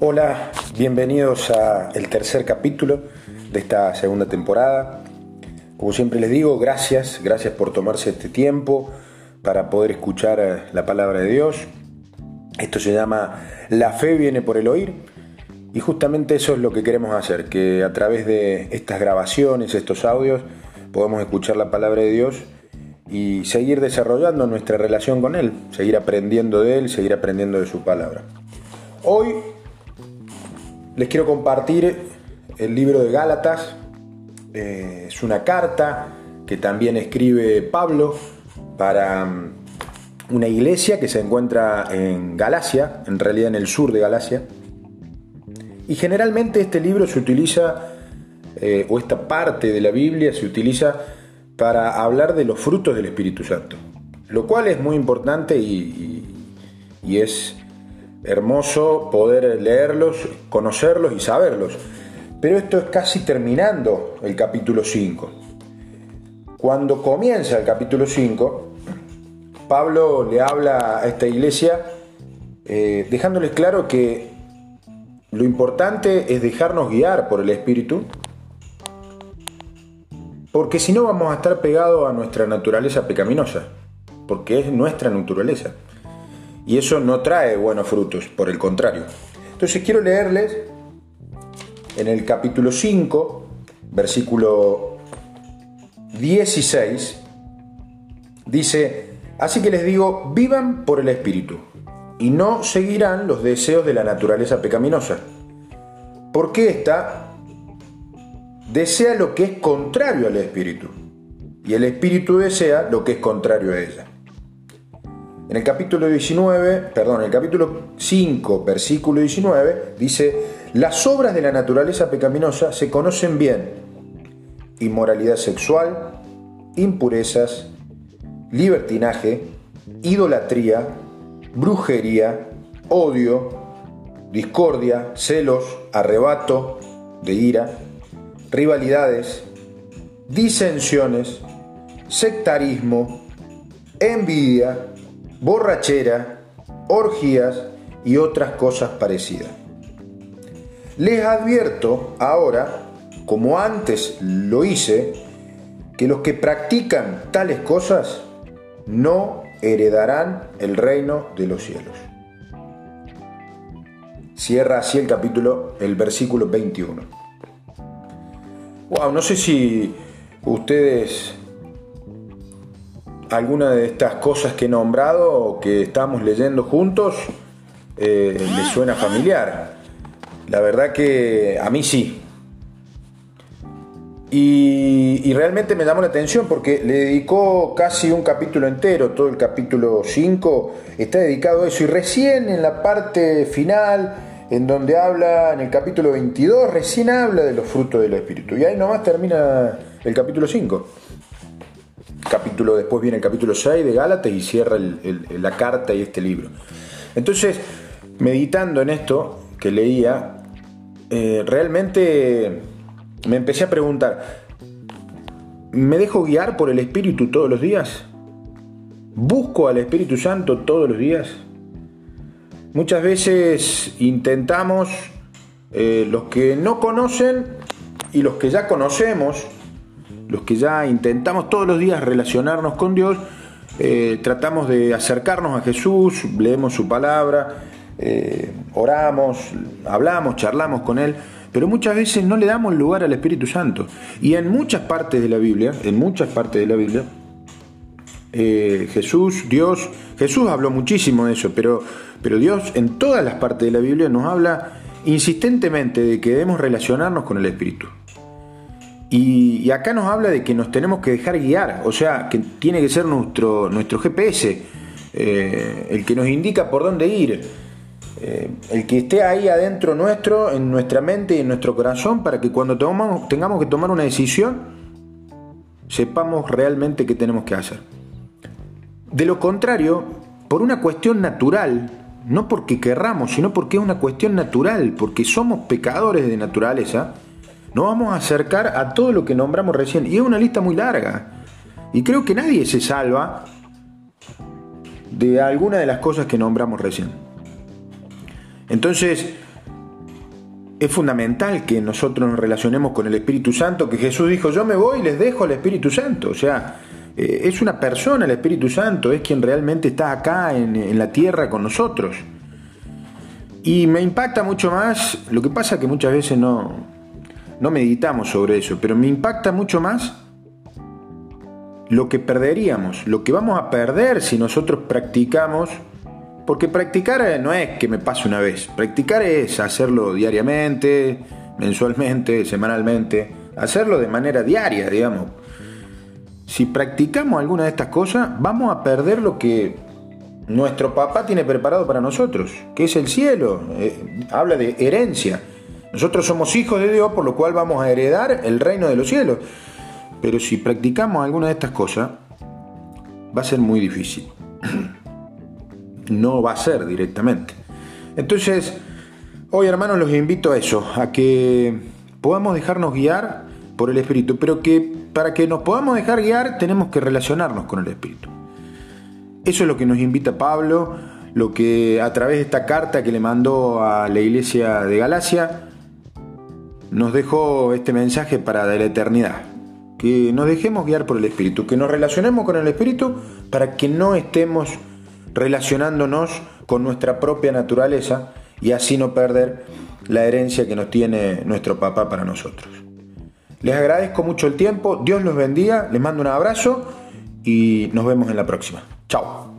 Hola, bienvenidos a el tercer capítulo de esta segunda temporada. Como siempre les digo, gracias, gracias por tomarse este tiempo para poder escuchar eh, la palabra de Dios. Esto se llama La fe viene por el oír y justamente eso es lo que queremos hacer, que a través de estas grabaciones, estos audios, podamos escuchar la palabra de Dios y seguir desarrollando nuestra relación con Él, seguir aprendiendo de Él, seguir aprendiendo de su palabra. Hoy les quiero compartir el libro de Gálatas, eh, es una carta que también escribe Pablo para mm, una iglesia que se encuentra en Galacia, en realidad en el sur de Galacia. Y generalmente este libro se utiliza, eh, o esta parte de la Biblia se utiliza para hablar de los frutos del Espíritu Santo, lo cual es muy importante y, es hermoso poder leerlos, conocerlos y saberlos. Pero esto es casi terminando el capítulo 5. Cuando comienza el capítulo 5, Pablo le habla a esta iglesia eh, dejándoles claro que lo importante es dejarnos guiar por el Espíritu porque si no vamos a estar pegados a nuestra naturaleza pecaminosa, porque es nuestra naturaleza. Y eso no trae buenos frutos, por el contrario. Entonces quiero leerles en el capítulo 5, versículo 16, dice, así que les digo, vivan por el Espíritu y no seguirán los deseos de la naturaleza pecaminosa, porque esta desea lo que es contrario al espíritu y el espíritu desea lo que es contrario a ella. En el capítulo 19, perdón, el capítulo 5, versículo 19, dice, las obras de la naturaleza pecaminosa se conocen bien. Inmoralidad sexual, impurezas, libertinaje, idolatría, brujería, odio, discordia, celos, arrebato de ira, rivalidades, disensiones, sectarismo, envidia, borrachera, orgías y otras cosas parecidas. Les advierto ahora, como antes lo hice, que los que practican tales cosas no heredarán el reino de los cielos. Cierra así el capítulo, el versículo 21. Wow, no sé si ustedes alguna de estas cosas que he nombrado que estamos leyendo juntos eh, les suena familiar. La verdad que a mí sí. Y, y, realmente me llamó la atención porque le dedicó casi un capítulo entero, todo el capítulo 5 está dedicado a eso. Y recién en la parte final en donde habla, en el capítulo 22, recién habla de los frutos del Espíritu. Y ahí nomás termina el capítulo 5. Capítulo, después viene el capítulo 6 de Gálatas y cierra la carta y este libro. Entonces, meditando en esto que leía, eh, realmente me empecé a preguntar, ¿me dejo guiar por el Espíritu todos los días? ¿Busco al Espíritu Santo todos los días? Muchas veces intentamos, eh, los que no conocen y los que ya conocemos, los que ya intentamos todos los días relacionarnos con Dios, eh, tratamos de acercarnos a Jesús, leemos su palabra, eh, oramos, hablamos, charlamos con Él, pero muchas veces no le damos lugar al Espíritu Santo. Y en muchas partes de la Biblia, en muchas partes de la Biblia, Jesús, Dios, Jesús habló muchísimo de eso, pero pero Dios en todas las partes de la Biblia nos habla insistentemente de que debemos relacionarnos con el Espíritu. Y, acá nos habla de que nos tenemos que dejar guiar, o sea, que tiene que ser nuestro, nuestro GPS, eh, el que nos indica por dónde ir, eh, el que esté ahí adentro nuestro, en nuestra mente y en nuestro corazón, para que cuando tengamos que tomar una decisión, sepamos realmente qué tenemos que hacer. De lo contrario, por una cuestión natural, no porque querramos, sino porque es una cuestión natural, porque somos pecadores de naturaleza, nos vamos a acercar a todo lo que nombramos recién. Y es una lista muy larga. Y creo que nadie se salva de alguna de las cosas que nombramos recién. Entonces, es fundamental que nosotros nos relacionemos con el Espíritu Santo, que Jesús dijo, yo me voy y les dejo al Espíritu Santo. O sea, eh, es una persona el Espíritu Santo, es quien realmente está acá en, la tierra con nosotros. Y me impacta mucho más, lo que pasa que muchas veces no, no meditamos sobre eso, pero me impacta mucho más lo que perderíamos, lo que vamos a perder si nosotros practicamos porque practicar eh, no es que me pase una vez, practicar es hacerlo diariamente, mensualmente, semanalmente, hacerlo de manera diaria, digamos. Si practicamos alguna de estas cosas, vamos a perder lo que nuestro papá tiene preparado para nosotros, que es el cielo. Eh, habla de herencia. Nosotros somos hijos de Dios, por lo cual vamos a heredar el reino de los cielos. Pero si practicamos alguna de estas cosas, va a ser muy difícil. no va a ser directamente. Entonces, hoy hermanos los invito a eso, a que podamos dejarnos guiar por el Espíritu, pero que para que nos podamos dejar guiar tenemos que relacionarnos con el Espíritu. Eso es lo que nos invita Pablo, lo que a través de esta carta que le mandó a la iglesia de Galacia, nos dejó este mensaje para la eternidad. Que nos dejemos guiar por el Espíritu, que nos relacionemos con el Espíritu para que no estemos relacionándonos con nuestra propia naturaleza y así no perder la herencia que nos tiene nuestro papá para nosotros. Les agradezco mucho el tiempo, Dios los bendiga, les mando un abrazo y nos vemos en la próxima. Chao.